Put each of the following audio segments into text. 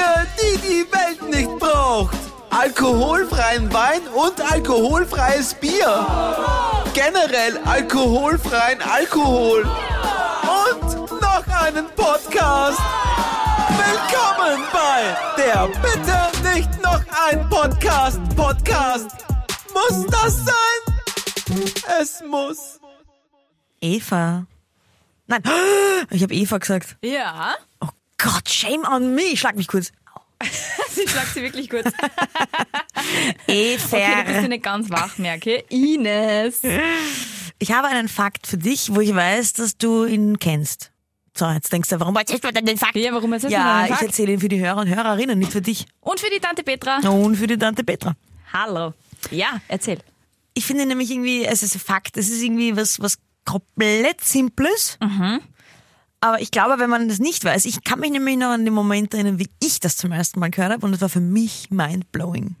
Dinge, die die Welt nicht braucht. Alkoholfreien Wein und alkoholfreies Bier. Generell alkoholfreien Alkohol. Und noch einen Podcast. Willkommen bei der Bitte nicht noch ein Podcast. Podcast. Muss das sein? Es muss. Eva. Nein, ich habe Eva gesagt. Ja. Oh Gott, shame on me. Schlag mich kurz. Sie schlagt sie wirklich kurz. Eva. Okay, du bist nicht ganz wach, merke. Ines. Ich habe einen Fakt für dich, wo ich weiß, dass du ihn kennst. So, jetzt denkst du, warum erzählst du denn den Fakt? Ja, warum erzählst du Ja, denn den ich Fakt? erzähle ihn für die Hörer und Hörerinnen, nicht für dich. Und für die Tante Petra. Und für die Tante Petra. Hallo. Ja, erzähl. Ich finde nämlich irgendwie, es ist ein Fakt, es ist irgendwie was, was komplett Simples. Aber ich glaube, wenn man das nicht weiß, ich kann mich nämlich noch an den Moment erinnern, wie ich das zum ersten Mal gehört habe und es war für mich mindblowing.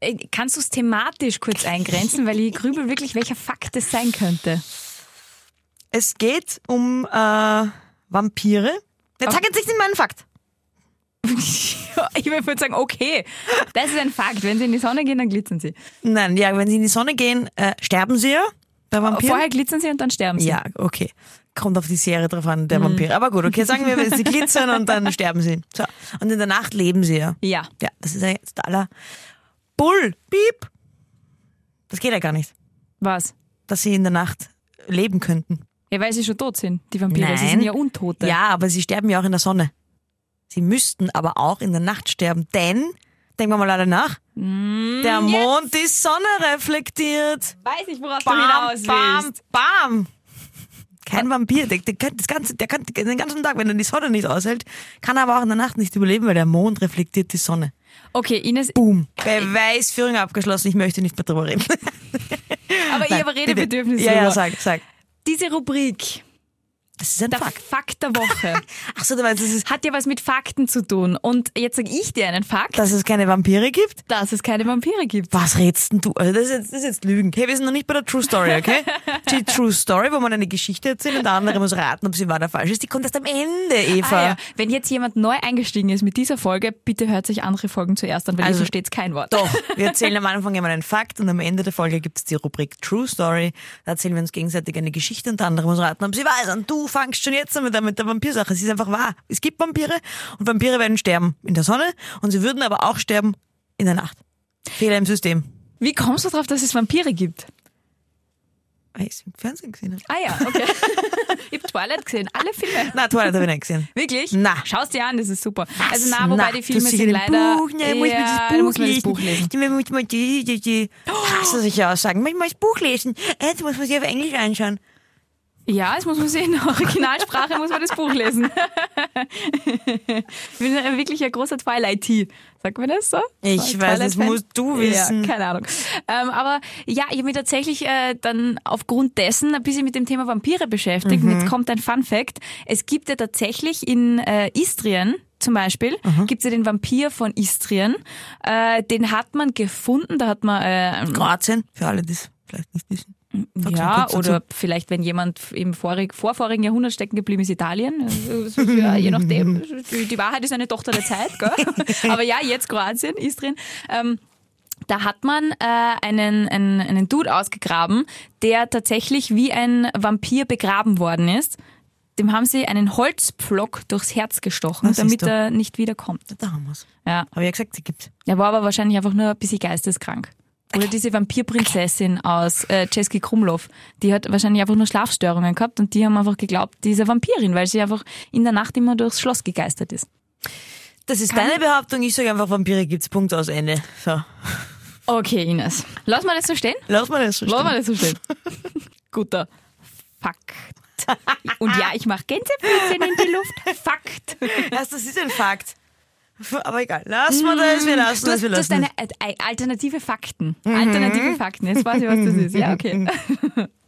Äh, Kannst du es thematisch kurz eingrenzen, weil ich grübel wirklich, welcher Fakt es sein könnte. Es geht um äh, Vampire. Jetzt sag jetzt nicht meinen Fakt. ich würde sagen, okay, das ist ein Fakt. Wenn sie in die Sonne gehen, dann glitzern sie. Nein, ja, wenn sie in die Sonne gehen, äh, sterben sie ja Vampiren. Vorher glitzern sie und dann sterben sie. Ja, okay. Kommt auf die Serie drauf an, Mhm. der Vampir. Aber gut, okay, sagen wir, sie glitzern und dann sterben sie. So. Und in der Nacht leben sie ja. Ja. Ja, das ist ja jetzt aller Bull, Piep. Das geht ja gar nicht, Was? dass sie in der Nacht leben könnten. Ja, weil sie schon tot sind, die Vampire. Sie Nein. sind ja Untote. Ja, aber sie sterben ja auch in der Sonne. Sie müssten aber auch in der Nacht sterben, denn, denken wir mal alle nach, Mm, der Mond die Sonne reflektiert. Weiß ich, worauf Bam, du hinaus bam, willst. bam. Kein Vampir, der, der, kann das ganze, der kann den ganzen Tag, wenn er die Sonne nicht aushält, kann er aber auch in der Nacht nicht überleben, weil der Mond reflektiert die Sonne. Okay, Ines, Boom. Beweisführung abgeschlossen, ich möchte nicht mehr drüber reden. aber ich habe Redebedürfnis. Ja, ja, sag, sag. Diese Rubrik, Das ist ein der Fakt. Fakt, der Woche, Ach so, du meinst, dass es, hat ja was mit Fakten zu tun. Und jetzt sage ich dir einen Fakt, dass es keine Vampire gibt? dass es keine Vampire gibt. Was redst denn du? Also das, ist jetzt, das ist jetzt Lügen. Okay, wir sind noch nicht bei der True Story, okay? Die True Story, wo man eine Geschichte erzählt und der andere muss raten, ob sie wahr oder falsch ist, die kommt erst am Ende, Eva. Ah, ja. Wenn jetzt jemand neu eingestiegen ist mit dieser Folge, bitte hört sich andere Folgen zuerst an, weil Also- ihr versteht kein Wort. Doch, wir erzählen am Anfang immer einen Fakt und am Ende der Folge gibt es die Rubrik True Story. Da erzählen wir uns gegenseitig eine Geschichte und der andere muss raten, ob sie wahr ist. Und du fangst schon jetzt an mit der, mit der Vampirsache. Sie ist einfach wahr. Es gibt Vampire und Vampire werden sterben in der Sonne und sie würden aber auch sterben in der Nacht. Fehler im System. Wie kommst du darauf, dass es Vampire gibt? Weil ich es im Fernsehen gesehen habe. Ah ja, okay. ich habe Twilight gesehen, alle Filme. Na, Twilight habe ich nicht gesehen. Wirklich? Na. Schau's dir an, das ist super. Also na, wobei Na, die du Filme sind leider... Buch, ne, muss man ja, das da Buch muss man das lesen. Buch lesen. Die, muss man die, die, die, hasse solche Aussagen. Man muss das Buch lesen. Jetzt muss man sich auf Englisch anschauen. Ja, das muss man sehen. In der Originalsprache muss man das Buch lesen. ich bin wirklich ein großer Twilight-Tee. Sagt man das so? Ich Twilight weiß, das musst du wissen. Ja, keine Ahnung. Ähm, aber ja, ich habe mich tatsächlich äh, dann aufgrund dessen ein bisschen mit dem Thema Vampire beschäftigt. Mhm. Und jetzt kommt ein Fun-Fact. Es gibt ja tatsächlich in äh, Istrien zum Beispiel, Mhm. gibt es ja den Vampir von Istrien. Äh, den hat man gefunden, da hat man... Äh, Kroatien, für alle, die es vielleicht nicht wissen. Ja, oder vielleicht, wenn jemand im vorig, vorvorigen Jahrhundert stecken geblieben ist, Italien. Also, ja, je nachdem. Die, Wahrheit ist eine Tochter der Zeit, gell? Aber ja, jetzt Kroatien, Istrien. Ähm, da hat man äh, einen, einen, einen Dude ausgegraben, der tatsächlich wie ein Vampir begraben worden ist. Dem haben sie einen Holzpflock durchs Herz gestochen, Was damit er nicht wiederkommt. Da haben wir's. Ja. Habe ich ja gesagt, sie gibt's. Er war aber wahrscheinlich einfach nur ein bisschen geisteskrank. Oder diese Vampirprinzessin aus äh, Czeski Krumlov, die hat wahrscheinlich einfach nur Schlafstörungen gehabt und die haben einfach geglaubt, diese Vampirin, weil sie einfach in der Nacht immer durchs Schloss gegeistert ist. Das ist deine Behauptung, ich sage einfach, Vampire gibt's, Punkt aus Ende. So. Okay, Ines. Lass mal das so stehen. Lass mal das so Lass stehen. mal das so stehen. Guter Fakt. Und ja, ich mache Gänsefüßchen in die Luft. Fakt. Erst, das ist ein Fakt. Aber egal, lass mal das, wir lassen Du das, wir du hast lassen eine äh, alternative Fakten. Alternative Fakten. Jetzt weiß ich, was das ist. Ja, okay. das.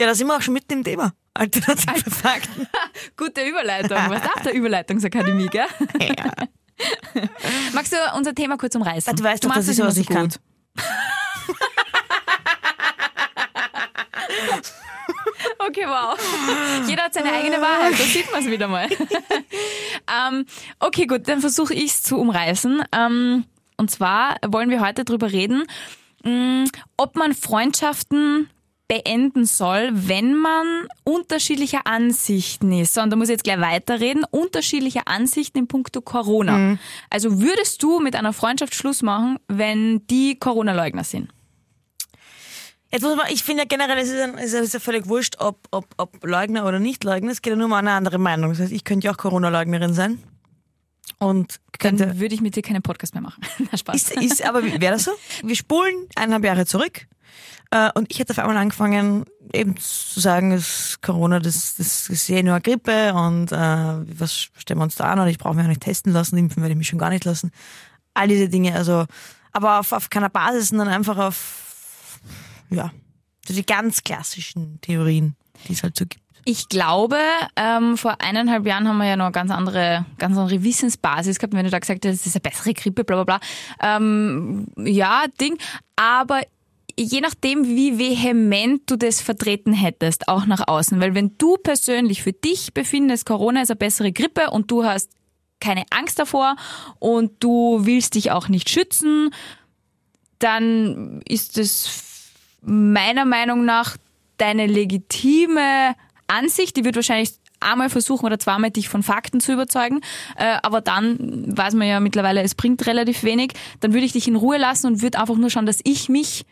Ja, da sind wir auch schon mitten im Thema. Alternative Fakten. Gute Überleitung. Was darf der Überleitungsakademie, gell? Magst du unser Thema kurz umreißen? Du weißt doch, machst dass ich sowas nicht kann. Okay, wow. Jeder hat seine eigene Wahrheit, da sieht man es wieder mal. ähm, okay, gut, dann versuche ich es zu umreißen. Ähm, und zwar wollen wir heute darüber reden, mh, ob man Freundschaften beenden soll, wenn man unterschiedlicher Ansichten ist. So, und da muss ich jetzt gleich weiterreden. Unterschiedliche Ansichten in puncto Corona. Also würdest du mit einer Freundschaft Schluss machen, wenn die Corona-Leugner sind? Jetzt muss man, ich finde ja generell, es ist, ein, es ist ja völlig wurscht, ob, ob, ob Leugner oder nicht Leugner. Es geht ja nur um eine andere Meinung. Das heißt, ich könnte ja auch Corona-Leugnerin sein. Und Dann könnte. würde ich mit dir keinen Podcast mehr machen. Na, Spaß. Ist, ist, aber wäre das so? Wir spulen eineinhalb Jahre zurück. Äh, und ich hätte auf einmal angefangen, eben zu sagen, dass Corona, das, das ist eh nur eine Grippe und äh, was stellen wir uns da an? Und ich brauche mich auch nicht testen lassen, impfen werde ich mich schon gar nicht lassen. All diese Dinge, also, aber auf, auf keiner Basis, sondern einfach auf, ja, so die ganz klassischen Theorien, die es halt so gibt. Ich glaube, ähm, vor eineinhalb Jahren haben wir ja noch eine ganz andere, ganz andere Wissensbasis gehabt, wenn du da gesagt hast, das ist eine bessere Grippe, bla bla bla. Ähm, ja, Ding. Aber je nachdem, wie vehement du das vertreten hättest, auch nach außen. Weil wenn du persönlich für dich befindest, Corona ist eine bessere Grippe und du hast keine Angst davor und du willst dich auch nicht schützen, dann ist es meiner Meinung nach deine legitime Ansicht, die wird wahrscheinlich einmal versuchen oder zweimal dich von Fakten zu überzeugen, äh, aber dann weiß man ja mittlerweile, es bringt relativ wenig, dann würde ich dich in Ruhe lassen und würde einfach nur schauen, dass ich mich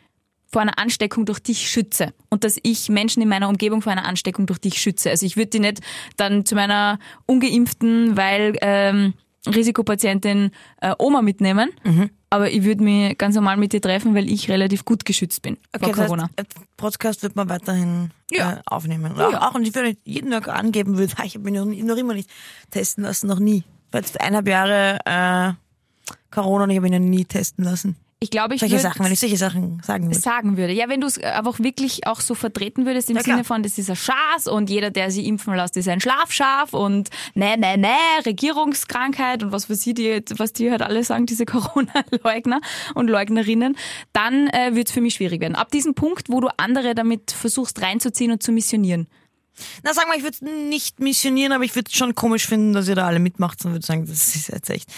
vor einer Ansteckung durch dich schütze und dass ich Menschen in meiner Umgebung vor einer Ansteckung durch dich schütze. Also ich würde die nicht dann zu meiner ungeimpften, weil ähm, Risikopatientin äh, Oma mitnehmen, aber ich würde mich ganz normal mit dir treffen, weil ich relativ gut geschützt bin vor das heißt, Corona. äh, Podcast wird man weiterhin Ja. äh, aufnehmen. Auch, Ja. auch, und ich würde jeden Tag angeben würde, ich habe mich noch, nie- noch immer nicht testen lassen, noch nie. Weil jetzt eineinhalb Jahre äh, Corona und ich habe mich noch nie testen lassen. Ich glaube, ich Solche würde Sachen, wenn ich solche Sachen sagen würde. sagen würde. Ja, wenn du es einfach wirklich auch so vertreten würdest im Ja, klar. Sinne von, das ist ein Schaß und jeder, der sie impfen lässt, ist ein Schlafschaf und ne, ne, ne, Regierungskrankheit und was für sie, die, was die halt alle sagen, diese Corona-Leugner und Leugnerinnen, dann äh, wird es für mich schwierig werden. Ab diesem Punkt, wo du andere damit versuchst reinzuziehen und zu missionieren. Na, sag mal, ich würde es nicht missionieren, aber ich würde es schon komisch finden, dass ihr da alle mitmacht und würde sagen, das ist jetzt echt.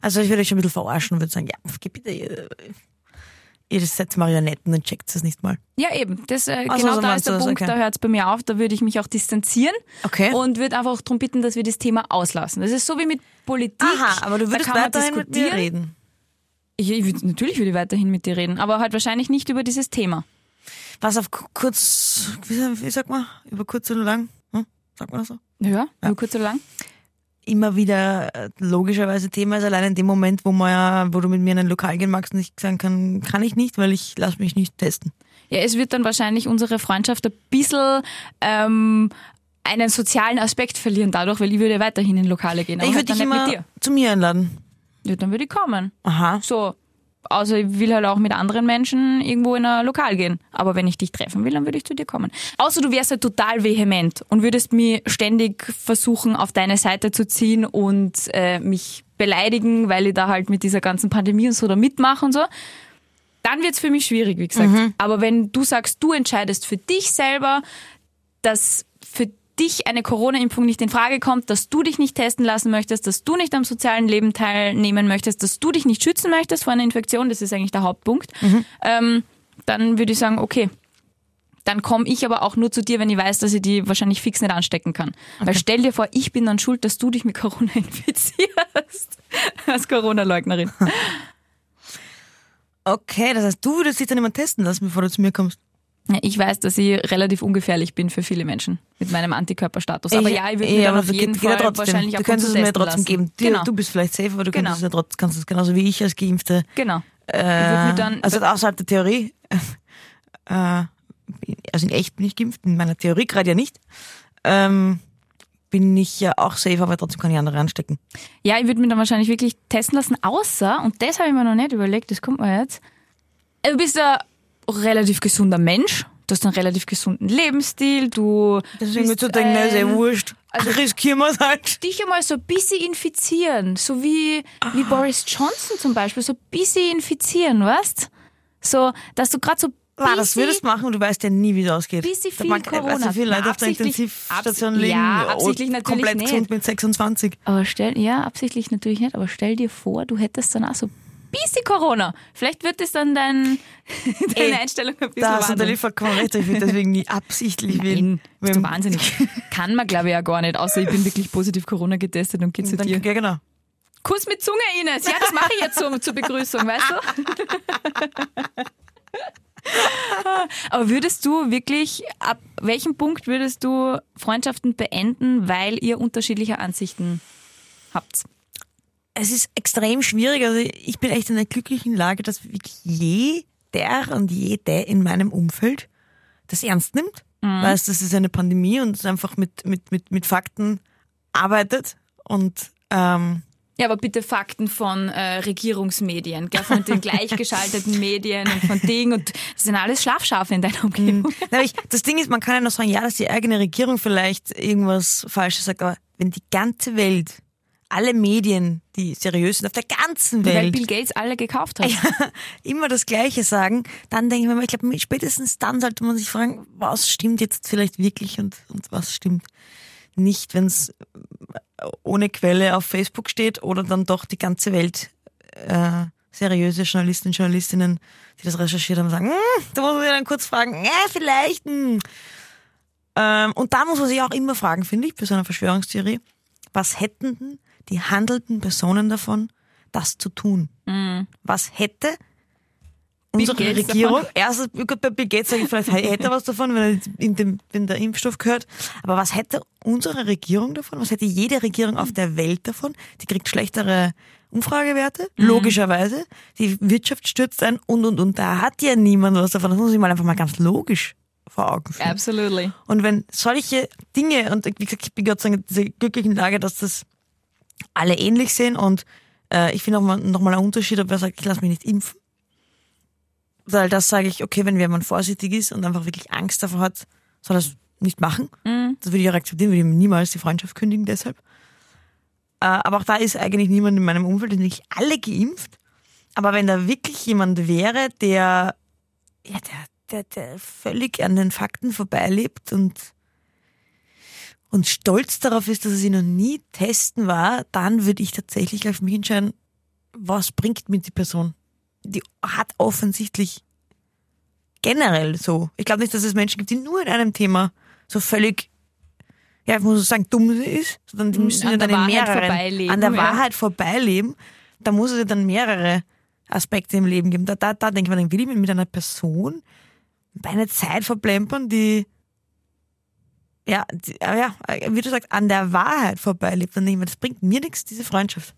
Also ich würde euch schon ein bisschen verarschen und würde sagen, ja, geh bitte, ihr, ihr seid Marionetten und checkt es nicht mal. Ja, eben. Das, äh, Ach so, genau so da ist der das, Punkt, okay. da hört es bei mir auf, da würde ich mich auch distanzieren Okay. und würde einfach darum bitten, dass wir das Thema auslassen. Das ist so wie mit Politik. Aha, aber du würdest weiterhin mit mir diskutieren. reden. Ich, ich würd, natürlich würde ich weiterhin mit dir reden, aber halt wahrscheinlich nicht über dieses Thema. Was auf ku- kurz, wie, sa- wie sagt man, über kurz oder lang? Hm? Sagt man das so? Ja, nur kurz oder lang. Immer wieder äh, logischerweise Thema ist, allein in dem Moment, wo man ja, wo du mit mir in ein Lokal gehen magst und ich sagen kann, kann ich nicht, weil ich lasse mich nicht testen. Ja, es wird dann wahrscheinlich unsere Freundschaft ein bisschen ähm, einen sozialen Aspekt verlieren dadurch, weil ich würde weiterhin in Lokale gehen. Aber ich halt würde dich dann nicht immer mit dir. zu mir einladen. Ja, dann würde ich kommen. Aha. So. Außer ich will halt auch mit anderen Menschen irgendwo in ein Lokal gehen. Aber wenn ich dich treffen will, dann würde ich zu dir kommen. Außer du wärst halt total vehement und würdest mir ständig versuchen, auf deine Seite zu ziehen und äh, mich beleidigen, weil ich da halt mit dieser ganzen Pandemie und so da mitmache und so. Dann wird's für mich schwierig, wie gesagt. Aber wenn du sagst, du entscheidest für dich selber, dass für dich eine Corona-Impfung nicht in Frage kommt, dass du dich nicht testen lassen möchtest, dass du nicht am sozialen Leben teilnehmen möchtest, dass du dich nicht schützen möchtest vor einer Infektion, das ist eigentlich der Hauptpunkt, ähm, dann würde ich sagen, okay, dann komme ich aber auch nur zu dir, wenn ich weiß, dass ich die wahrscheinlich fix nicht anstecken kann. Weil stell dir vor, ich bin dann schuld, dass du dich mit Corona infizierst. Als Corona-Leugnerin. Okay, das heißt, du würdest dich dann immer testen lassen, bevor du zu mir kommst. Ja, Ich weiß, dass ich relativ ungefährlich bin für viele Menschen mit meinem Antikörperstatus. Aber ja, ich würde mir ja, dann aber auf jeden geht, geht ja Fall trotzdem. wahrscheinlich Du könntest es mir trotzdem lassen. geben. Du, Genau. du bist vielleicht safe, aber du Genau. könntest es ja trotzdem, kannst es genauso wie ich als Geimpfte. Genau. Äh, Ich dann- also außerhalb der Theorie. Äh, also in echt bin ich geimpft, in meiner Theorie gerade ja nicht. Ähm, bin ich ja auch safe, aber trotzdem kann ich andere anstecken. Ja, ich würde mir dann wahrscheinlich wirklich testen lassen, außer, und das habe ich mir noch nicht überlegt, das kommt mir jetzt. Du bist ein relativ gesunder Mensch, du hast einen relativ gesunden Lebensstil, du Deswegen so denken, na, ist eh wurscht. Also riskieren wir es halt. dich einmal so ein bisschen infizieren, so wie, wie Boris Johnson zum Beispiel, so ein bisschen infizieren, weißt? So, dass du gerade so War, das würdest du machen und du weißt ja nie, wie es ausgeht. Bisschen viel mag- Corona. Also viele Leute Na, auf der Intensivstation liegen. ja, und absichtlich natürlich komplett nicht. gesund mit 26. Aber stell, ja, absichtlich natürlich nicht, aber stell dir vor, du hättest dann auch so bisschen Corona. Vielleicht wird es dann dein, deine Ey, Einstellung ein bisschen Da hast du der recht, ich will deswegen nie absichtlich wählen. bist du wahnsinnig. Kann man, glaube ich, ja gar nicht, außer ich bin wirklich positiv Corona getestet und gehe zu Dann, dir. ja, genau. Kuss mit Zunge, Ines. Ja, das mache ich jetzt so zur Begrüßung, weißt du? Aber würdest du wirklich, ab welchem Punkt würdest du Freundschaften beenden, weil ihr unterschiedliche Ansichten habt? Es ist extrem schwierig. Also ich bin echt in einer glücklichen Lage, dass wirklich jeder und jede in meinem Umfeld das ernst nimmt. Weiß, das ist eine Pandemie und einfach mit, mit, mit, mit Fakten arbeitet und ähm, Ja, aber bitte Fakten von äh, Regierungsmedien, gell, von den gleichgeschalteten Medien und von Dingen und das sind alles Schlafschafe in deiner Umgebung. Na, aber ich, das Ding ist, man kann ja noch sagen, ja, dass die eigene Regierung vielleicht irgendwas Falsches sagt, aber wenn die ganze Welt, alle Medien, die seriös sind auf der ganzen Weil Welt, Bill Gates alle gekauft hat. immer das Gleiche sagen, dann denke ich mir, mal, ich glaube, spätestens dann sollte man sich fragen, was stimmt jetzt vielleicht wirklich und, und was stimmt nicht, wenn es ohne Quelle auf Facebook steht oder dann doch die ganze Welt äh, seriöse Journalisten und Journalistinnen, die das recherchiert haben, sagen, hm, da muss man sich dann kurz fragen, ja, vielleicht. Hm. Ähm, und da muss man sich auch immer fragen, finde ich, bei so einer Verschwörungstheorie, was hätten denn die handelnden Personen davon, das zu tun? Was hätte unsere Gates Regierung, davon? erstens, bei Bill Gates sage ich vielleicht, hätte er was davon, wenn, er in dem, wenn der Impfstoff gehört, aber was hätte unsere Regierung davon, was hätte jede Regierung auf der Welt davon? Die kriegt schlechtere Umfragewerte, logischerweise, die Wirtschaft stürzt ein und, und, und, da hat ja niemand was davon, das muss ich mal einfach mal ganz logisch vor Augen führen. Absolutely. Und wenn solche Dinge, und wie gesagt, ich bin Gott sei Dank in dieser glücklichen Lage, dass das alle ähnlich sehen und äh, ich finde auch mal, noch mal ein Unterschied, ob wer sagt, ich lasse mich nicht impfen. Weil das sage ich, okay, wenn jemand vorsichtig ist und einfach wirklich Angst davor hat, soll das nicht machen. Das würde ich auch akzeptieren, würde ich ihm niemals die Freundschaft kündigen deshalb. Äh, aber auch da ist eigentlich niemand in meinem Umfeld, sind nicht alle geimpft. Aber wenn da wirklich jemand wäre, der, ja, der, der, der völlig an den Fakten vorbeilebt und, und stolz darauf ist, dass er sie noch nie testen war, dann würde ich tatsächlich auf mich entscheiden, was bringt mir die Person? Die hat offensichtlich generell so. Ich glaube nicht, dass es Menschen gibt, die nur in einem Thema so völlig, ja, ich muss sagen, dumm ist, sondern die müssen An ja dann in Wahrheit mehreren, vorbeileben, an der ja. Wahrheit vorbeileben. Da muss es ja dann mehrere Aspekte im Leben geben. Da, da, da denke ich mir, dann will ich mit einer Person meine Zeit verplempern, die ja, ja, wie du sagst, an der Wahrheit vorbeilebt, denke ich mir, das bringt mir nichts, diese Freundschaft.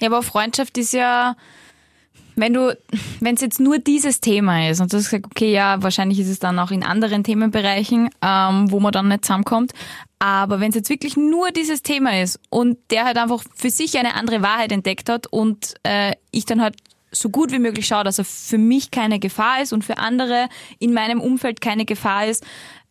Ja, aber Freundschaft ist ja, wenn du, wenn es jetzt nur dieses Thema ist und du hast gesagt, okay, ja, wahrscheinlich ist es dann auch in anderen Themenbereichen, ähm, wo man dann nicht zusammenkommt. Aber wenn es jetzt wirklich nur dieses Thema ist und der halt einfach für sich eine andere Wahrheit entdeckt hat und äh, ich dann halt so gut wie möglich schaue, dass er für mich keine Gefahr ist und für andere in meinem Umfeld keine Gefahr ist,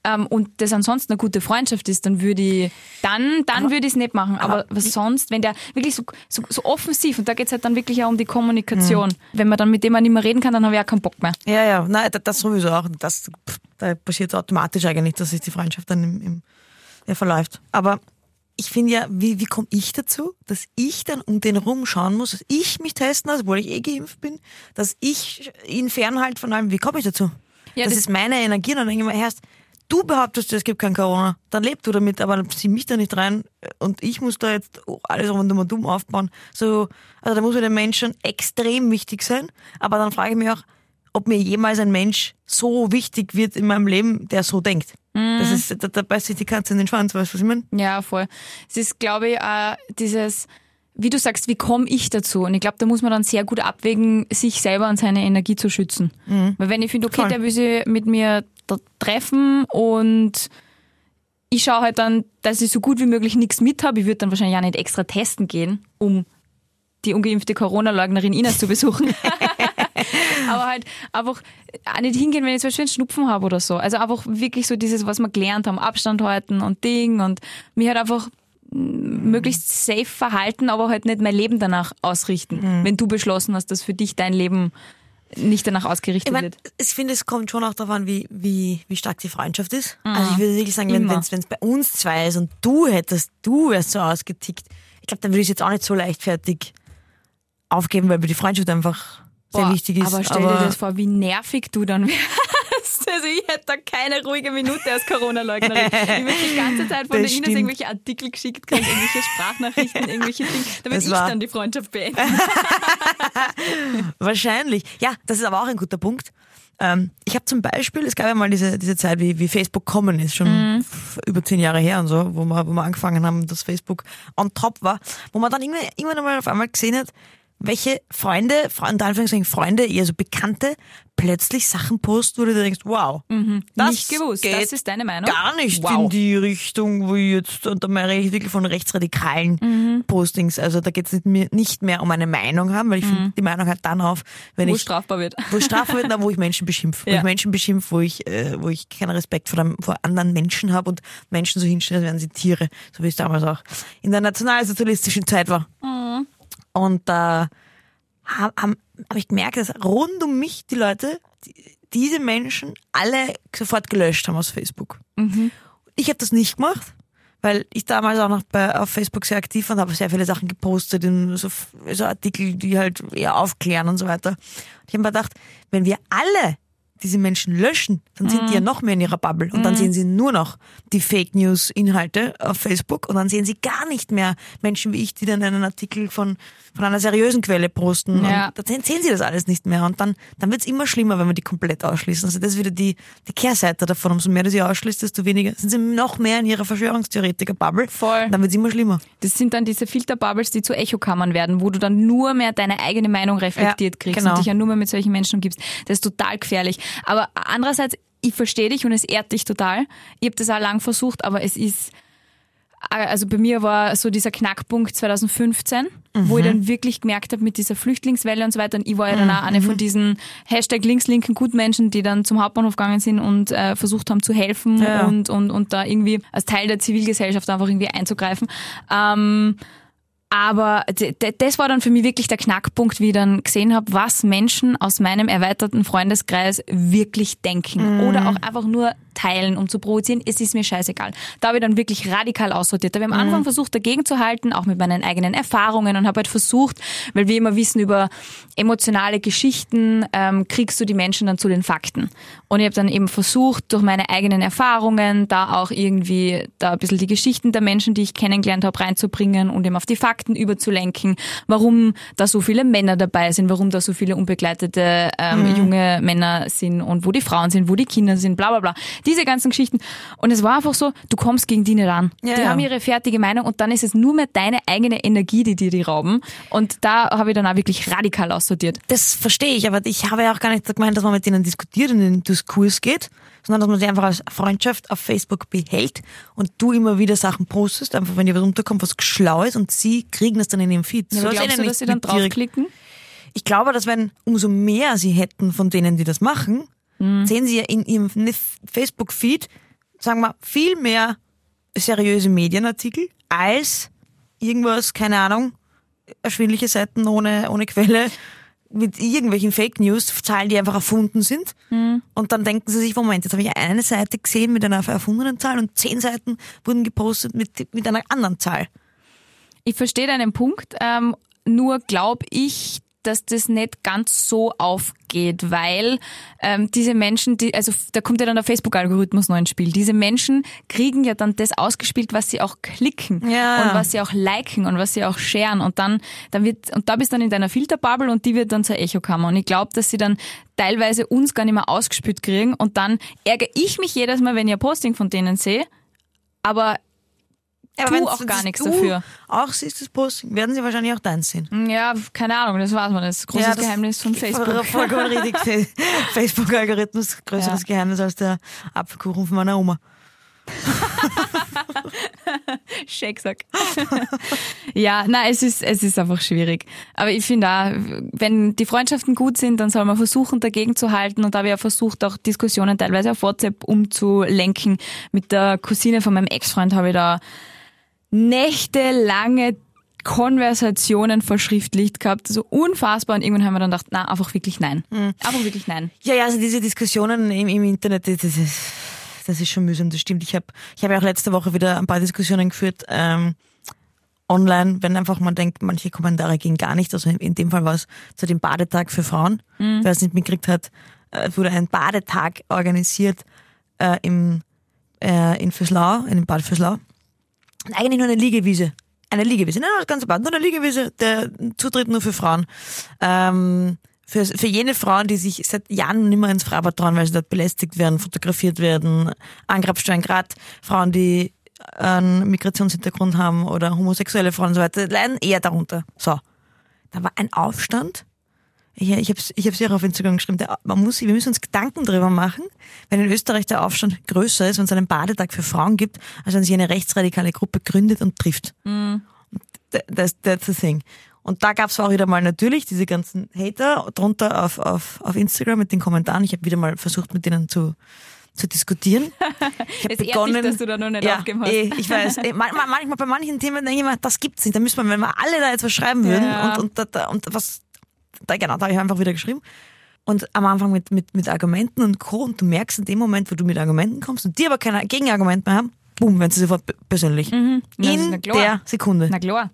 ähm, und das ansonsten eine gute Freundschaft ist, dann würde ich, dann, dann würde ich es nicht machen. Aber, was sonst, wenn der wirklich so, so, so offensiv, und da geht es halt dann wirklich auch um die Kommunikation. Wenn man dann mit dem man nicht mehr reden kann, dann habe ich auch keinen Bock mehr. Ja, ja, nein, das, sowieso auch. Das, da passiert automatisch eigentlich, dass sich die Freundschaft dann im, im, ja, verläuft. Aber ich finde ja, wie, wie komme ich dazu, dass ich dann um den rum schauen muss, dass ich mich testen lasse, obwohl ich eh geimpft bin, dass ich ihn fernhalte von allem. Wie komme ich dazu? Ja, das, das- ist meine Energie. Und dann denke ich mir, erst, du behauptest, es gibt kein Corona, dann leb du damit, aber zieh mich da nicht rein und ich muss da jetzt alles rundum und dumm aufbauen. So, also da muss mir der Mensch schon extrem wichtig sein. Aber dann frage ich mich auch, ob mir jemals ein Mensch so wichtig wird in meinem Leben, der so denkt. Das ist, da, da beißt sich die Katze in den Schwanz, weißt du, was ich meine? Ja, voll. Es ist, glaube ich, auch dieses, wie du sagst, wie komme ich dazu? Und ich glaube, da muss man dann sehr gut abwägen, sich selber und seine Energie zu schützen. Weil wenn ich finde, okay, Voll. der will sich mit mir da treffen und ich schaue halt dann, dass ich so gut wie möglich nichts mit habe. Ich würde dann wahrscheinlich auch nicht extra testen gehen, um die ungeimpfte Corona-Leugnerin Ines zu besuchen. Aber halt einfach auch nicht hingehen, wenn ich zum Beispiel einen Schnupfen habe oder so. Also einfach wirklich so dieses, was wir gelernt haben, Abstand halten und Ding und mich halt einfach möglichst safe verhalten, aber halt nicht mein Leben danach ausrichten. Wenn du beschlossen hast, dass für dich dein Leben nicht danach ausgerichtet Ich meine, wird. ich finde, es kommt schon auch darauf an, wie, wie, wie stark die Freundschaft ist. Also ich würde wirklich sagen, wenn es bei uns zwei ist und du hättest, du wärst so ausgetickt, ich glaube, dann würde ich es jetzt auch nicht so leichtfertig aufgeben, weil mir die Freundschaft einfach sehr Boah, wichtig ist. Aber stell dir das vor, wie nervig du dann wärst. Also ich hätte da keine ruhige Minute als Corona-Leugnerin. Ich würde die ganze Zeit von Das der Ines irgendwelche Artikel geschickt kriegen, irgendwelche Sprachnachrichten, irgendwelche Dinge. Da würde Das ich dann die Freundschaft beenden. Wahrscheinlich. Ja, das ist aber auch ein guter Punkt. Ähm, ich habe zum Beispiel, es gab ja mal diese, diese Zeit, wie, wie Facebook kommen ist, schon f- über zehn Jahre her und so, wo wir, wo wir angefangen haben, dass Facebook on top war, wo man dann irgendwann, irgendwann einmal auf einmal gesehen hat, welche Freunde, Freunde, Anführungszeichen Freunde, eher so Bekannte, plötzlich Sachen posten, wo du dir denkst, wow, das Mhm. Nicht gewusst. geht Das ist deine Meinung? gar nicht Wow. in die Richtung, wo ich jetzt, und da meine ich wirklich von rechtsradikalen Mhm. Postings, also da geht es nicht mehr, nicht mehr um eine Meinung haben, weil ich finde, die Meinung hört dann auf, wenn Mhm. Wo ich strafbar wird. wo ich strafe wird, da wo ich Menschen beschimpfe. Wo Ja. ich Menschen beschimpfe, wo ich, äh, wo ich keinen Respekt vor, dem, vor anderen Menschen habe und Menschen so hinstelle, als wären sie Tiere, so wie es damals auch in der nationalsozialistischen Zeit war. Mhm. Und da habe hab, ich gemerkt, dass rund um mich die Leute, die, diese Menschen alle sofort gelöscht haben aus Facebook. Mhm. Ich habe das nicht gemacht, weil ich damals auch noch bei, auf Facebook sehr aktiv war und habe sehr viele Sachen gepostet, in so, so Artikel, die halt eher aufklären und so weiter. Ich habe mir gedacht, wenn wir alle diese Menschen löschen, dann sind die ja noch mehr in ihrer Bubble und dann sehen sie nur noch die Fake News Inhalte auf Facebook und dann sehen sie gar nicht mehr Menschen wie ich, die dann einen Artikel von, von einer seriösen Quelle posten Ja. und dann sehen sie das alles nicht mehr und dann, dann wird es immer schlimmer, wenn wir die komplett ausschließen. Also das ist wieder die, die Kehrseite davon. Umso mehr du sie ausschließt, desto weniger sind sie noch mehr in ihrer Verschwörungstheoretiker-Bubble. Voll. Und Dann wird es immer schlimmer. Das sind dann diese Filterbubbles, die zu Echokammern werden, wo du dann nur mehr deine eigene Meinung reflektiert Ja, kriegst genau. und dich ja nur mehr mit solchen Menschen umgibst. Das ist total gefährlich. Aber andererseits, ich verstehe dich und es ehrt dich total. Ich habe das auch lang versucht, aber es ist, also bei mir war so dieser Knackpunkt 2015, wo ich Mhm. dann wirklich gemerkt habe mit dieser Flüchtlingswelle und so weiter. Und ich war ja dann auch eine Mhm. von diesen Hashtag links-linken Gutmenschen, die dann zum Hauptbahnhof gegangen sind und äh, versucht haben zu helfen Ja. und, und, und da irgendwie als Teil der Zivilgesellschaft einfach irgendwie einzugreifen. Ähm, aber das war dann für mich wirklich der Knackpunkt, wie ich dann gesehen habe, was Menschen aus meinem erweiterten Freundeskreis wirklich denken. Oder auch einfach nur teilen, um zu provozieren. Es ist mir scheißegal. Da habe ich dann wirklich radikal aussortiert. Da habe ich am Anfang versucht, dagegen zu halten, auch mit meinen eigenen Erfahrungen und habe halt versucht, weil wir immer wissen, über emotionale Geschichten ähm, kriegst du die Menschen dann zu den Fakten. Und ich habe dann eben versucht, durch meine eigenen Erfahrungen da auch irgendwie da ein bisschen die Geschichten der Menschen, die ich kennengelernt habe, reinzubringen und eben auf die Fakten überzulenken, warum da so viele Männer dabei sind, warum da so viele unbegleitete ähm, junge Männer sind und wo die Frauen sind, wo die Kinder sind, bla bla bla. Diese ganzen Geschichten. Und es war einfach so, du kommst gegen die nicht an. Ja, die ja. haben ihre fertige Meinung und dann ist es nur mehr deine eigene Energie, die dir die rauben. Und da habe ich dann auch wirklich radikal aussortiert. Das verstehe ich, aber ich habe ja auch gar nicht gemeint, dass man mit denen diskutiert und in den Diskurs geht, sondern dass man sie einfach als Freundschaft auf Facebook behält und du immer wieder Sachen postest, einfach wenn dir was unterkommt, was schlau ist und sie kriegen das dann in ihrem Feed. Ja, aber glaubst du, dass sie dann draufklicken? Ich glaube, dass wenn umso mehr sie hätten von denen, die das machen, Mhm. sehen sie ja in ihrem Facebook-Feed, sagen wir, viel mehr seriöse Medienartikel als irgendwas, keine Ahnung, erschwindliche Seiten ohne, ohne Quelle mit irgendwelchen Fake News, Zahlen, die einfach erfunden sind. Mhm. Und dann denken sie sich, Moment, jetzt habe ich eine Seite gesehen mit einer erfundenen Zahl und zehn Seiten wurden gepostet mit, mit einer anderen Zahl. Ich verstehe deinen Punkt, ähm, nur glaube ich, dass das nicht ganz so aufgeht, weil ähm, diese Menschen, die, also da kommt ja dann der Facebook-Algorithmus noch ins Spiel. Diese Menschen kriegen ja dann das ausgespielt, was sie auch klicken Ja. und was sie auch liken und was sie auch sharen. Und dann, dann wird und da bist du dann in deiner Filterbubble und die wird dann zur Echokammer. Und ich glaube, dass sie dann teilweise uns gar nicht mehr ausgespült kriegen. Und dann ärgere ich mich jedes Mal, wenn ich ein Posting von denen sehe, aber tu wenn's- auch gar nichts du dafür. Auch siehst das Posting, werden sie wahrscheinlich auch deins sehen. Ja, keine Ahnung, das weiß man. Das ist großes Ja, Geheimnis von Facebook. Voll- Vollkommen richtig. Facebook-Algorithmus, größeres Ja. Geheimnis als der Apfelkuchen von meiner Oma. Shake-Sack. ja, na, es ist, es ist einfach schwierig. Aber ich finde auch, wenn die Freundschaften gut sind, dann soll man versuchen, dagegen zu halten. Und da habe ich ja versucht, auch Diskussionen teilweise auf WhatsApp umzulenken. Mit der Cousine von meinem Ex-Freund habe ich da nächtelange Konversationen verschriftlicht gehabt, so unfassbar. Und irgendwann haben wir dann gedacht, na, einfach wirklich nein. Einfach wirklich nein. Ja, ja, also diese Diskussionen im, im Internet, das ist, das ist schon mühsam, das stimmt. Ich habe ich hab ja auch letzte Woche wieder ein paar Diskussionen geführt, ähm, online, wenn einfach man denkt, manche Kommentare gehen gar nicht. Also in dem Fall war es zu dem Badetag für Frauen. Wer es nicht mitgekriegt hat, äh, wurde ein Badetag organisiert äh, im, äh, in Fürslau, in dem Bad Fürslau. Eigentlich nur eine Liegewiese. Eine Liegewiese, nein, das ganze Bad, nur eine Liegewiese, der Zutritt nur für Frauen. Ähm, für, für jene Frauen, die sich seit Jahren nicht mehr ins Freibad trauen, weil sie dort belästigt werden, fotografiert werden, Angrabstellen, gerade Frauen, die einen Migrationshintergrund haben oder homosexuelle Frauen und so weiter, leiden eher darunter. So. Da war ein Aufstand. Ich, ich habe ich hab's ja auch auf Instagram geschrieben, der, man muss, wir müssen uns Gedanken drüber machen, wenn in Österreich der Aufstand größer ist, wenn es einen Badetag für Frauen gibt, als wenn sich eine rechtsradikale Gruppe gründet und trifft. Das, that's the thing. Und da gab's auch wieder mal natürlich diese ganzen Hater drunter auf, auf, auf Instagram mit den Kommentaren. Ich habe wieder mal versucht, mit denen zu, zu diskutieren. Ich habe ehrt dich, dass du da noch nicht ja, aufgegeben hast. eh, ich weiß. Eh, man- man- Manchmal bei manchen Themen denke ich mir, das gibt's nicht. Da müssen wir, wenn wir alle da jetzt was schreiben würden Ja. und, und, da, und was, da, genau, da habe ich einfach wieder geschrieben. Und am Anfang mit, mit, mit Argumenten und Co. Und du merkst in dem Moment, wo du mit Argumenten kommst und die aber kein Gegenargument mehr haben, boom, werden sie sofort persönlich. Na, In der Sekunde. Na klar.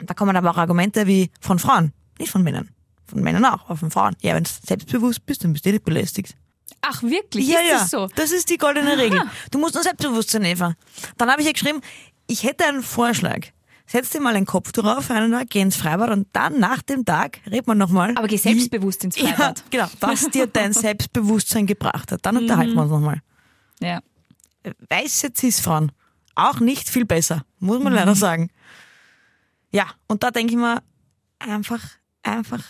Da kommen aber auch Argumente wie von Frauen, nicht von Männern. Von Männern auch, aber von Frauen. Ja, wenn du selbstbewusst bist, dann bist du nicht belästigt. Ach, wirklich? Ja, ist ja, das so? das ist die goldene Regel. Du musst nur selbstbewusst sein, Eva. Dann habe ich ja geschrieben, ich hätte einen Vorschlag. Setz dir mal einen Kopf drauf für einen Tag, geh ins Freibad und dann nach dem Tag redet man nochmal. Aber geh selbstbewusst ins Ja, Freibad. genau, was dir dein Selbstbewusstsein gebracht hat. Dann unterhalten Mhm. wir uns nochmal. Ja. Weiße Cis-Frauen, auch nicht viel besser, muss man Mhm. leider sagen. Ja, und da denke ich mir, einfach, einfach,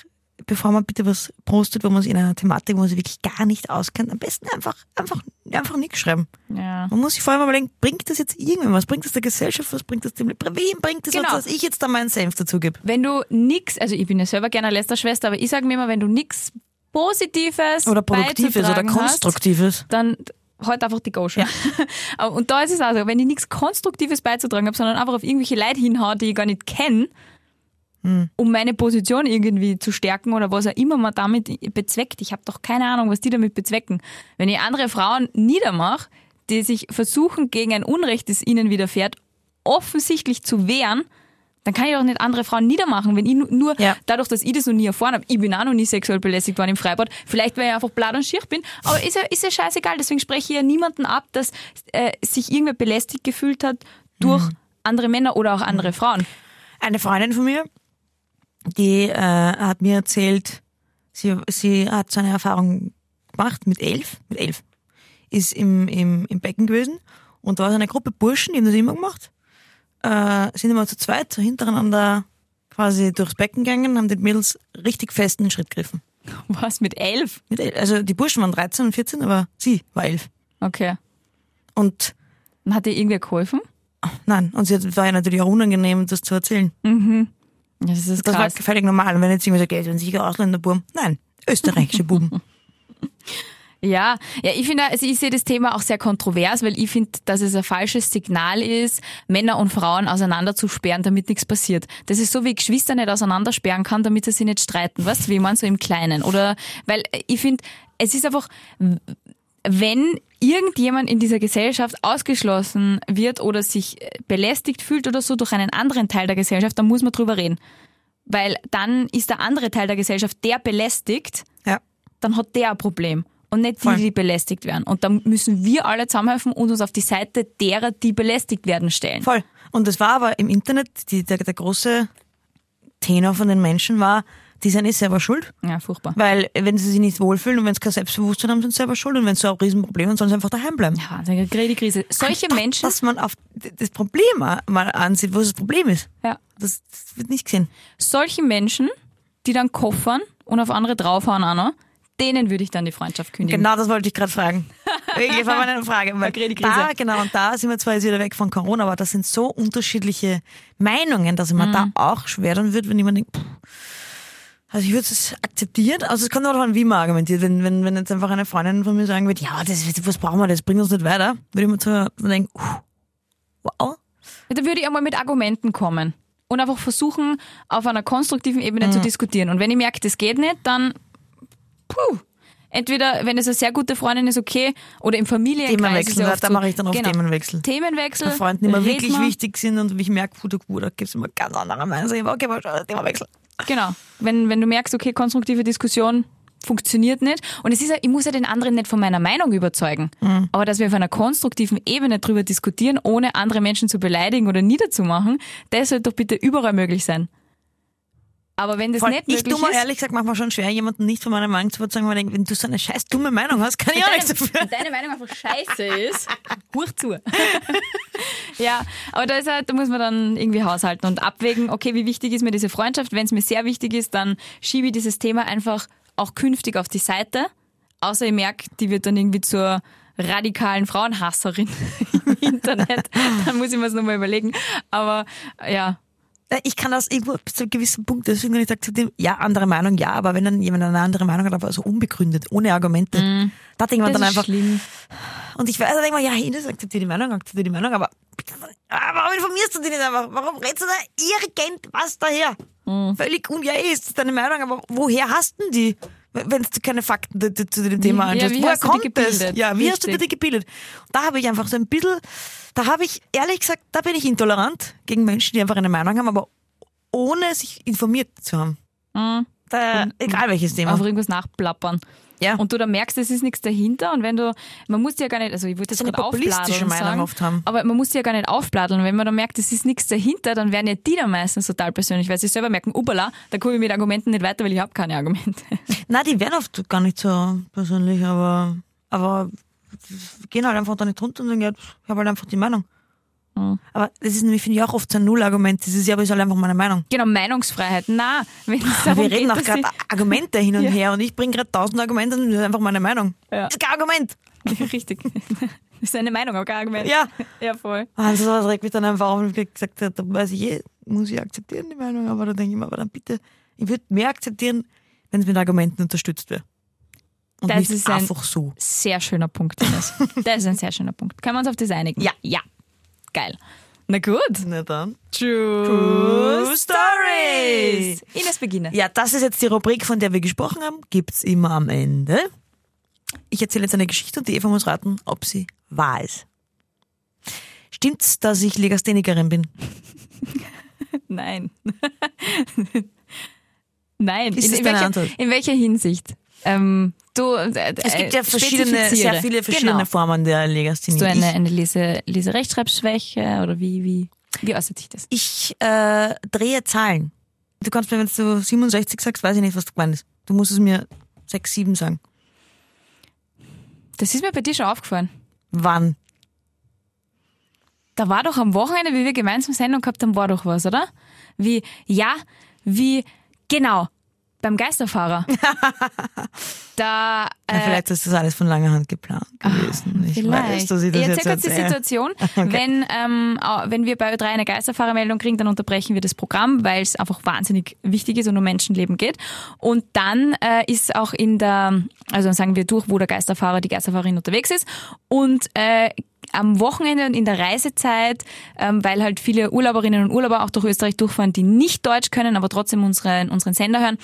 bevor man bitte was postet, wo man sich in einer Thematik, wo man sich wirklich gar nicht auskennt, am besten einfach, einfach, einfach nichts schreiben. ja. Man muss sich vor allem überlegen, bringt das jetzt irgendwem was? Bringt das der Gesellschaft was? Bringt das dem, wem bringt das Genau. was, dass ich jetzt da meinen Senf dazu gebe? Wenn du nix, also ich bin ja selber gerne Lästerschwester, aber ich sage mir immer, wenn du nix Positives Oder Produktives oder Konstruktives. Hast, dann halt einfach die Gauche. Aber- Und da ist es also, wenn ich nichts Konstruktives beizutragen habe, sondern einfach auf irgendwelche Leute hinhaue, die ich gar nicht kenne, Hm. um meine Position irgendwie zu stärken oder was auch immer man damit bezweckt. Ich habe doch keine Ahnung, was die damit bezwecken. Wenn ich andere Frauen niedermache, die sich versuchen, gegen ein Unrecht, das ihnen widerfährt, offensichtlich zu wehren, dann kann ich doch nicht andere Frauen niedermachen, wenn ich nu- nur Ja. dadurch, dass ich das noch nie erfahren habe. Ich bin auch noch nie sexuell belästigt worden im Freibad. Vielleicht, weil ich einfach blatt und schier bin. Aber ist ja, ist ja scheißegal. Deswegen spreche ich ja niemanden ab, dass äh, sich irgendwer belästigt gefühlt hat durch Mhm. andere Männer oder auch andere Frauen. Eine Freundin von mir, die äh, hat mir erzählt, sie, sie hat so eine Erfahrung gemacht mit elf, mit elf, ist im, im, im Becken gewesen und da war so eine Gruppe Burschen, die haben das immer gemacht, äh, sind immer zu zweit so hintereinander quasi durchs Becken gegangen, haben den Mädels richtig fest in den Schritt gegriffen. Was mit elf? Mit elf, also die Burschen waren 13 und 14, aber sie war elf. Okay. Und Und hat dir irgendwer geholfen? nein, und sie hat- war ja natürlich auch unangenehm, das zu erzählen. Ja, das ist Das war völlig normal. Und wenn jetzt irgendwer sagt, ja, sind sicher Ausländerbuben. Nein, österreichische Buben. Ja, ja, ich finde, also ich sehe das Thema auch sehr kontrovers, weil ich finde, dass es ein falsches Signal ist, Männer und Frauen auseinanderzusperren, damit nichts passiert. Das ist so, wie ich Geschwister nicht auseinandersperren kann, damit sie sich nicht streiten, weißt du, wie man so im Kleinen. Oder, weil ich finde, es ist einfach, wenn irgendjemand in dieser Gesellschaft ausgeschlossen wird oder sich belästigt fühlt oder so durch einen anderen Teil der Gesellschaft, dann muss man drüber reden. Weil dann ist der andere Teil der Gesellschaft, der belästigt, Ja. dann hat der ein Problem und nicht die, Voll. die belästigt werden. Und dann müssen wir alle zusammenhelfen und uns auf die Seite derer, die belästigt werden, stellen. Voll. Und das war aber im Internet, die, der, der große Tenor von den Menschen war, die sind eh selber schuld. Ja, furchtbar. Weil wenn sie sich nicht wohlfühlen und wenn sie kein Selbstbewusstsein haben, sind sie selber schuld. Und wenn sie so ein Riesenproblem haben, sollen sie einfach daheim bleiben. Ja, eine Krise. Solche Anstatt, Menschen, Dass man auf das Problem mal ansieht, wo das Problem ist. ja, Das, das wird nicht gesehen. solche Menschen, die dann koffern und auf andere draufhauen auch noch, denen würde ich dann die Freundschaft kündigen. Genau das wollte ich gerade fragen. Wirklich, war meine Frage. Weil Krise. da, genau, und da sind wir zwar jetzt wieder weg von Corona, aber das sind so unterschiedliche Meinungen, dass man Mhm. da auch schwer dann wird, wenn jemand denkt, pff, also ich würde es akzeptieren, also es kommt auch an, wie man argumentiert. Wenn, wenn, wenn jetzt einfach eine Freundin von mir sagen würde, ja, das, was brauchen wir, das bringt uns nicht weiter, würde ich mir zu denken, uh, wow, Da würde ich einmal mit Argumenten kommen. und einfach versuchen, auf einer konstruktiven Ebene zu diskutieren. Und wenn ich merke, das geht nicht, dann puh. Entweder, wenn es eine sehr gute Freundin ist, okay, oder im Familienkreis Themenwechsel, ja da, mache ich dann oft genau, Themenwechsel. Themenwechsel. Bei Freunden, red wirklich mal. wichtig sind und ich merke, puh, du, da gibt es immer ganz andere Meinungen. Okay, aber Themawechsel. Genau. Wenn, wenn du merkst, okay, konstruktive Diskussion funktioniert nicht. Und es ist ja, ich muss ja den anderen nicht von meiner Meinung überzeugen. Mhm. Aber dass wir auf einer konstruktiven Ebene drüber diskutieren, ohne andere Menschen zu beleidigen oder niederzumachen, das sollte doch bitte überall möglich sein. Aber wenn das Voll, nicht ich möglich mir ist, ehrlich gesagt manchmal schon schwer, jemanden nicht von meiner Meinung zu überzeugen, weil ich denke, wenn du so eine scheiß dumme Meinung hast, kann ich auch nichts dafür. wenn deine Meinung einfach scheiße ist, huch zu. ja, aber da, ist halt, da muss man dann irgendwie haushalten und abwägen, okay, wie wichtig ist mir diese Freundschaft? Wenn es mir sehr wichtig ist, dann schiebe ich dieses Thema einfach auch künftig auf die Seite. Außer ich merke, die wird dann irgendwie zur radikalen Frauenhasserin im Internet. Dann muss ich mir das nochmal überlegen. Aber ja, Ich kann das irgendwo bis zu einem gewissen Punkt, deswegen wenn ich sage zu dem, ja, andere Meinung, ja, aber wenn dann jemand eine andere Meinung hat, aber so unbegründet, ohne Argumente, da denkt man das dann einfach, schlimm. und ich weiß, da denke ich mir, ja, Ines akzeptiert die Meinung, akzeptiert die Meinung, aber warum informierst du dich nicht einfach? Warum redest du da irgend was daher? Völlig un, ja, eh, ist deine Meinung, aber woher hast denn die? Wenn du keine Fakten zu- dem Thema ja, anschaust. wie Woher kommt das? Ja, wie hast du dir Richtig. gebildet? Da habe ich einfach so ein bisschen, da habe ich, ehrlich gesagt, da bin ich intolerant gegen Menschen, die einfach eine Meinung haben, aber ohne sich informiert zu haben. Mhm. Da, egal welches Thema. Einfach irgendwas nachplappern. Ja. Und du dann merkst, es ist nichts dahinter und wenn du, man muss ja gar nicht, also ich wollte das gerade aufbladeln sagen, oft haben. aber man muss ja gar nicht aufbladeln. Und wenn man dann merkt, es ist nichts dahinter, dann werden ja die dann meistens total persönlich, weil sie selber merken, ubala, da komme ich mit Argumenten nicht weiter, weil ich habe keine Argumente. Na, die werden oft gar nicht so persönlich, aber, aber gehen halt einfach da nicht runter und sagen, ja, ich habe halt einfach die Meinung. Mhm. Aber das ist nämlich, finde ich, auch oft so ein Nullargument. Das ist ja, aber ist halt einfach meine Meinung. Genau, Meinungsfreiheit. Na, wenn es Aber darum wir reden geht, auch gerade Argumente hin und Ja. her und ich bringe gerade tausend Argumente und das ist einfach meine Meinung. Ja. Das ist kein Argument. Richtig. Das ist eine Meinung, auch kein Argument. Ja. Ja, voll. Also das regt mich dann einfach auf und gesagt habe, da weiß ich eh, muss ich akzeptieren die Meinung, aber da denke ich mir, aber dann bitte, ich würde mehr akzeptieren, wenn es mit Argumenten unterstützt wäre. Und Das nicht ist ein- einfach so. Sehr schöner Punkt, Ines. Das ist ein sehr schöner Punkt. Können wir uns auf das einigen? Ja. Ja. Geil. Na gut. Na dann. True Stories. Ines beginne. Ja, das ist jetzt die Rubrik, von der wir gesprochen haben. Gibt's immer am Ende. Ich erzähle jetzt eine Geschichte und die Eva muss raten, ob sie wahr ist. Stimmt's, dass ich Legasthenikerin bin? Nein. Nein. Ist in, das in, welcher, Antwort? in welcher Hinsicht? Ähm, du, äh, Es gibt ja äh, verschiedene, sehr viele verschiedene Genau. Formen der Legasthenie. Hast du eine, eine Lese, Lese-Rechtschreibschwäche oder wie, wie, wie äußert sich das? ich äh, drehe Zahlen. Du kannst mir, wenn du 67 sagst, weiß ich nicht, was du gemeint ist. Du musst es mir 6, 7 sagen. Das ist mir bei dir schon aufgefallen. Wann? Da war doch am Wochenende, wie wir gemeinsam Sendung gehabt haben, war doch was, oder? Wie, ja, wie, genau, beim Geisterfahrer. da, Ja, äh, vielleicht ist das alles von langer Hand geplant gewesen. ich weiß, dass ich das jetzt erzähl kurz die. Situation. Okay. Wenn, ähm, wenn wir bei Ö3 eine Geisterfahrermeldung kriegen, dann unterbrechen wir das Programm, weil es einfach wahnsinnig wichtig ist und um Menschenleben geht. Und dann äh, ist auch in der, also dann sagen wir durch, wo der Geisterfahrer, die Geisterfahrerin unterwegs ist. Und äh, am Wochenende und in der Reisezeit, ähm, weil halt viele Urlauberinnen und Urlauber auch durch Österreich durchfahren, die nicht Deutsch können, aber trotzdem unseren, unseren Sender hören,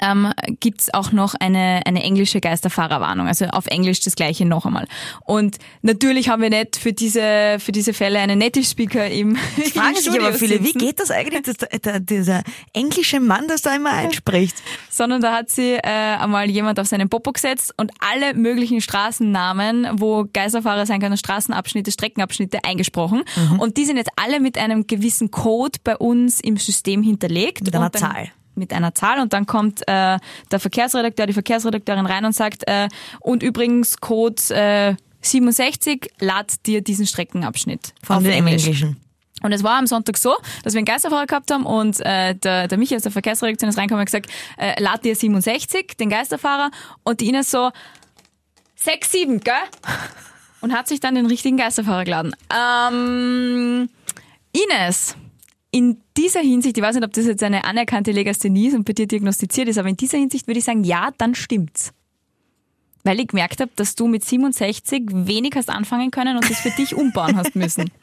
ähm, gibt's auch noch eine, eine englische Geisterfahrerwarnung, also auf Englisch das gleiche noch einmal. Und natürlich haben wir nicht für diese, für diese Fälle einen Native Speaker im Fragen im sich aber Studio viele, wie sitzen, geht das eigentlich, dass der, der, dieser englische Mann das da immer einspricht? Sondern da hat sie äh, einmal jemand auf seinen Popo gesetzt und alle möglichen Straßennamen, wo Geisterfahrer sein können, Straßenabschnitte, Streckenabschnitte eingesprochen. Mhm. Und die sind jetzt alle mit einem gewissen Code bei uns im System hinterlegt. Mit einer und dann, Zahl. Mit einer Zahl und dann kommt äh, der Verkehrsredakteur, die Verkehrsredakteurin rein und sagt, äh, und übrigens Code äh, 67, lad dir diesen Streckenabschnitt Von dem Englisch. Englischen. Und es war am Sonntag so, dass wir einen Geisterfahrer gehabt haben und äh, der, der Michi aus der Verkehrsredaktion ist reingekommen und hat gesagt, äh, lad dir 67, den Geisterfahrer, und die Ines so, 6, 7, gell? Und hat sich dann den richtigen Geisterfahrer geladen. Ähm, Ines, in dieser Hinsicht, ich weiß nicht, ob das jetzt eine anerkannte Legasthenie ist und bei dir diagnostiziert ist, aber in dieser Hinsicht würde ich sagen, ja, dann stimmt's. Weil ich gemerkt habe, dass du mit 67 wenig hast anfangen können und das für dich umbauen hast müssen.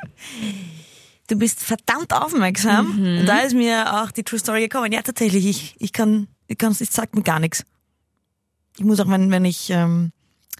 Du bist verdammt aufmerksam. Mhm. Da ist mir auch die True Story gekommen. Ja, tatsächlich, ich, ich kann, ich kann, ich sagt mir gar nichts. Ich muss auch, wenn, wenn ich, ähm,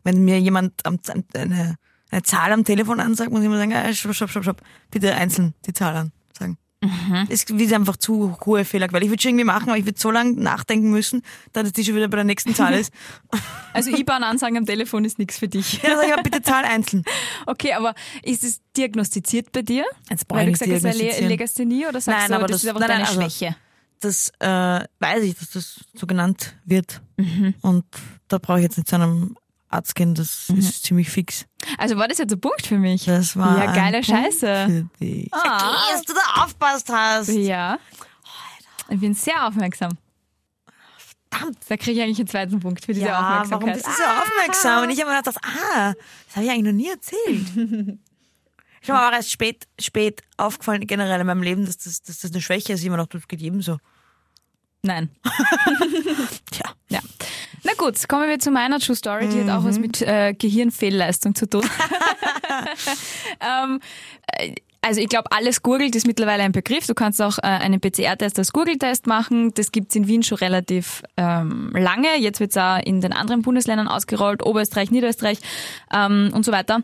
wenn mir jemand am, eine, eine Zahl am Telefon ansagt, muss ich immer sagen, äh, stopp, stopp, stopp, stopp, bitte einzeln die Zahl an sagen. Mhm. Das ist einfach zu hohe Fehlerquelle. Ich würde schon irgendwie machen, aber ich würde so lange nachdenken müssen, dass die schon wieder bei der nächsten Zahl ist. Also IBAN-Ansagen am Telefon ist nichts für dich. Ja, dann sag ich, aber bitte Zahl einzeln. Okay, aber ist es diagnostiziert bei dir? Jetzt Weil ich du gesagt hast, eine Le. Legasthenie oder sagst Nein, du, aber das, das- ist einfach nein, nein, deine also- Schwäche? Das äh, weiß ich, dass das so genannt wird. Mhm. Und da brauche ich jetzt nicht zu einem Arzt gehen, das Mhm. ist ziemlich fix. Also war das jetzt ein Punkt für mich? Das war Ja, geile ein Punkt Scheiße. Für dich. Ah. Okay, dass du da aufpasst hast. Ja. Ich bin sehr aufmerksam. Verdammt. Da kriege ich eigentlich einen zweiten Punkt für diese Ja, warum Aufmerksamkeit. bist du so aufmerksam? Und ich habe mir gedacht, ah, das habe ich eigentlich noch nie erzählt. Ich habe mir auch erst spät, spät aufgefallen, generell in meinem Leben, dass das, dass das eine Schwäche ist. Ich immer noch, das geht jedem so. Nein. Tja. Na gut, kommen wir zu meiner True Story. Die hat auch Mhm. was mit äh, Gehirnfehlleistung zu tun. ähm, äh, also ich glaube, alles googelt ist mittlerweile ein Begriff. Du kannst auch äh, einen PCR-Test als Google-Test machen. Das gibt's in Wien schon relativ ähm, lange. Jetzt wird's auch in den anderen Bundesländern ausgerollt, Oberösterreich, Niederösterreich ähm, und so weiter.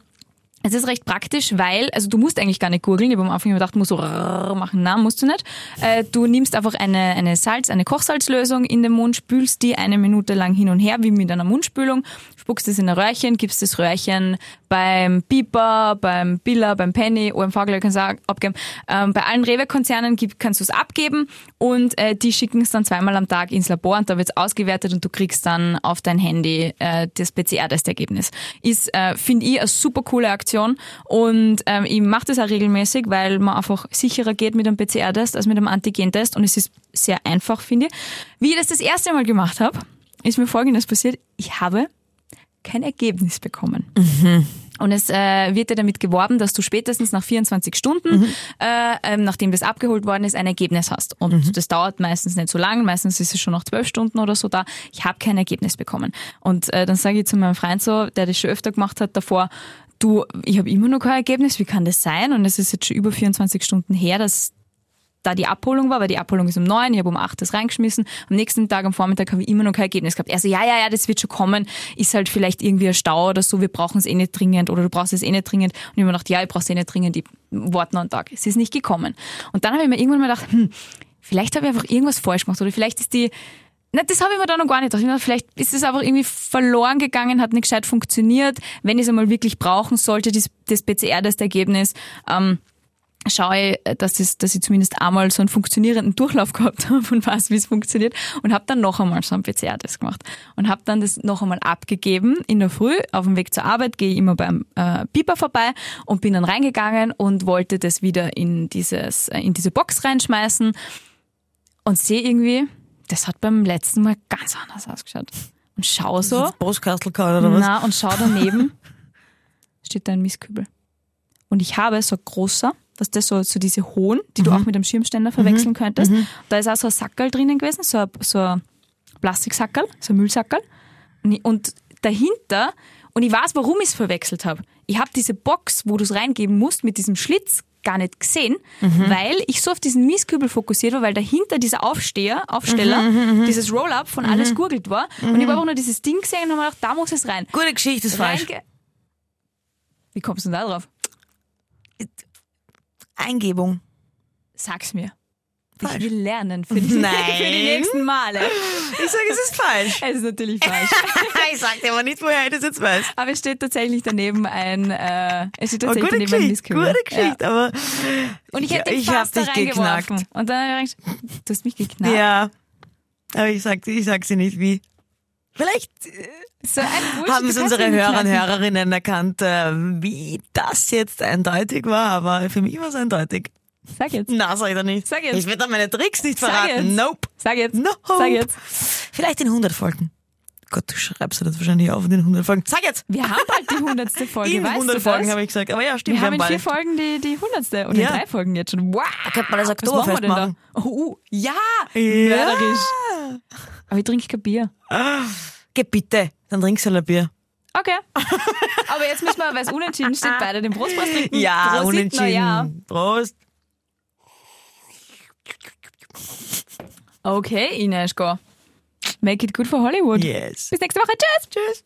Es ist recht praktisch, weil, also du musst eigentlich gar nicht gurgeln. Ich habe am Anfang gedacht, musst so rrrr machen. Nein, musst du nicht. Äh, Du nimmst einfach eine, eine Salz, eine Kochsalzlösung in den Mund, spülst die eine Minute lang hin und her, wie mit einer Mundspülung, spuckst es in ein Röhrchen, gibst das Röhrchen beim Piper, beim Billa, beim Penny, OMV gleich kannst du abgeben. Ähm, bei allen Rewe-Konzernen kannst du es abgeben und äh, die schicken es dann zweimal am Tag ins Labor und da wird es ausgewertet und du kriegst dann auf dein Handy äh, das PCR-Testergebnis. Ist, äh, finde ich, eine super coole Aktion und ähm, ich mache das auch regelmäßig, weil man einfach sicherer geht mit einem PCR-Test als mit einem Antigen-Test und es ist sehr einfach, finde ich. Wie ich das das erste Mal gemacht habe, ist mir Folgendes passiert. Ich habe kein Ergebnis bekommen. Und es äh, wird ja damit geworben, dass du spätestens nach 24 Stunden, äh, ähm, nachdem das abgeholt worden ist, ein Ergebnis hast. Und das dauert meistens nicht so lang, meistens ist es schon nach 12 Stunden oder so da. Ich habe kein Ergebnis bekommen. Und äh, dann sage ich zu meinem Freund so, der das schon öfter gemacht hat davor, du, ich habe immer noch kein Ergebnis, wie kann das sein? Und es ist jetzt schon über 24 Stunden her, dass da die Abholung war, weil die Abholung ist um neun, ich habe um acht das reingeschmissen. Am nächsten Tag am Vormittag habe ich immer noch kein Ergebnis gehabt. Er so, ja, ja, ja, das wird schon kommen. Ist halt vielleicht irgendwie ein Stau oder so, wir brauchen es eh nicht dringend oder du brauchst es eh nicht dringend. Und ich habe mir gedacht, ja, ich brauche es eh nicht dringend, ich warte noch einen Tag. Es ist nicht gekommen. Und dann habe ich mir irgendwann mal gedacht, hm, vielleicht habe ich einfach irgendwas falsch gemacht oder vielleicht ist die na, das habe ich mir da noch gar nicht gedacht. Vielleicht ist es einfach irgendwie verloren gegangen, hat nicht gescheit funktioniert. Wenn ich es einmal wirklich brauchen sollte, das, das PCR-Testergebnis, ähm, schaue ich, dass, es, dass ich zumindest einmal so einen funktionierenden Durchlauf gehabt habe und weiß, wie es funktioniert und habe dann noch einmal so einen PCR-Test gemacht und habe dann das noch einmal abgegeben in der Früh auf dem Weg zur Arbeit gehe ich immer beim äh, Piper vorbei und bin dann reingegangen und wollte das wieder in dieses äh, in diese Box reinschmeißen und sehe irgendwie, das hat beim letzten Mal ganz anders ausgeschaut und schau so Das Postkastel gehabt, oder was? na, und schau daneben, steht da ein Mistkübel. Und ich habe so ein großer, was das so, so diese hohen, die Mhm. du auch mit einem Schirmständer verwechseln könntest. Da ist auch so ein Sackerl drinnen gewesen, so ein, so ein Plastiksackerl, so ein Müllsackerl. Und, dahinter, und ich weiß, warum ich es verwechselt habe. Ich habe diese Box, wo du es reingeben musst, mit diesem Schlitz gar nicht gesehen, Mhm. weil ich so auf diesen Mieskübel fokussiert war, weil dahinter dieser Aufsteher, Aufsteller, Mhm, dieses Roll-Up von alles gurgelt war. Und ich habe einfach nur dieses Ding gesehen und habe mir gedacht, da muss es rein. Gute Geschichte ist falsch. Wie kommst du denn da drauf? Eingebung. Sag's mir. Falsch. Ich will lernen für die, für die Nein. nächsten Male. Ich sage, es ist falsch. Es ist natürlich falsch. ich sag dir aber nicht, woher ich das jetzt weiß. Aber es steht tatsächlich daneben ein, äh, es steht Aber tatsächlich gute daneben ein gute Geschichte, aber Ja. Und ich hätte Ja, ich hab dich geknackt. Und dann habe ich du hast mich geknackt. ja. Aber ich sag, ich sag sie nicht wie. Vielleicht äh, So haben es unsere Hörer und. Hörerinnen erkannt, äh, wie das jetzt eindeutig war, aber für mich war es eindeutig. Sag jetzt. Na, sag ich doch nicht. Sag jetzt. Ich werde meine Tricks nicht Sag verraten. jetzt. Nope. Sag jetzt. Nope. Sag jetzt. Vielleicht in 100 Folgen. Gott, du schreibst dir das wahrscheinlich auf in den 100 Folgen. Sag jetzt! Wir haben bald die hundertste Folge, in weißt 100 du Folgen habe ich gesagt. Aber ja, stimmt, Wir haben in bald. vier Folgen die, die hundertste und Ja. in drei Folgen jetzt schon. Wow! Da könnte man das machen wir Oktoberfest denn da? machen. Oh, ja! Ja. Mörderisch. Aber ich trinke kein Bier. Ah, geh bitte, dann trinkst du halt ein Bier. Okay. Aber jetzt müssen wir, weil es unentschieden steht, beide den Brustpreis trinken. Ja, Prosit, unentschieden. Ja. Prost. Okay, Ineschko. Make it good for Hollywood. Yes. Bis nächste Woche. Tschüss. Tschüss.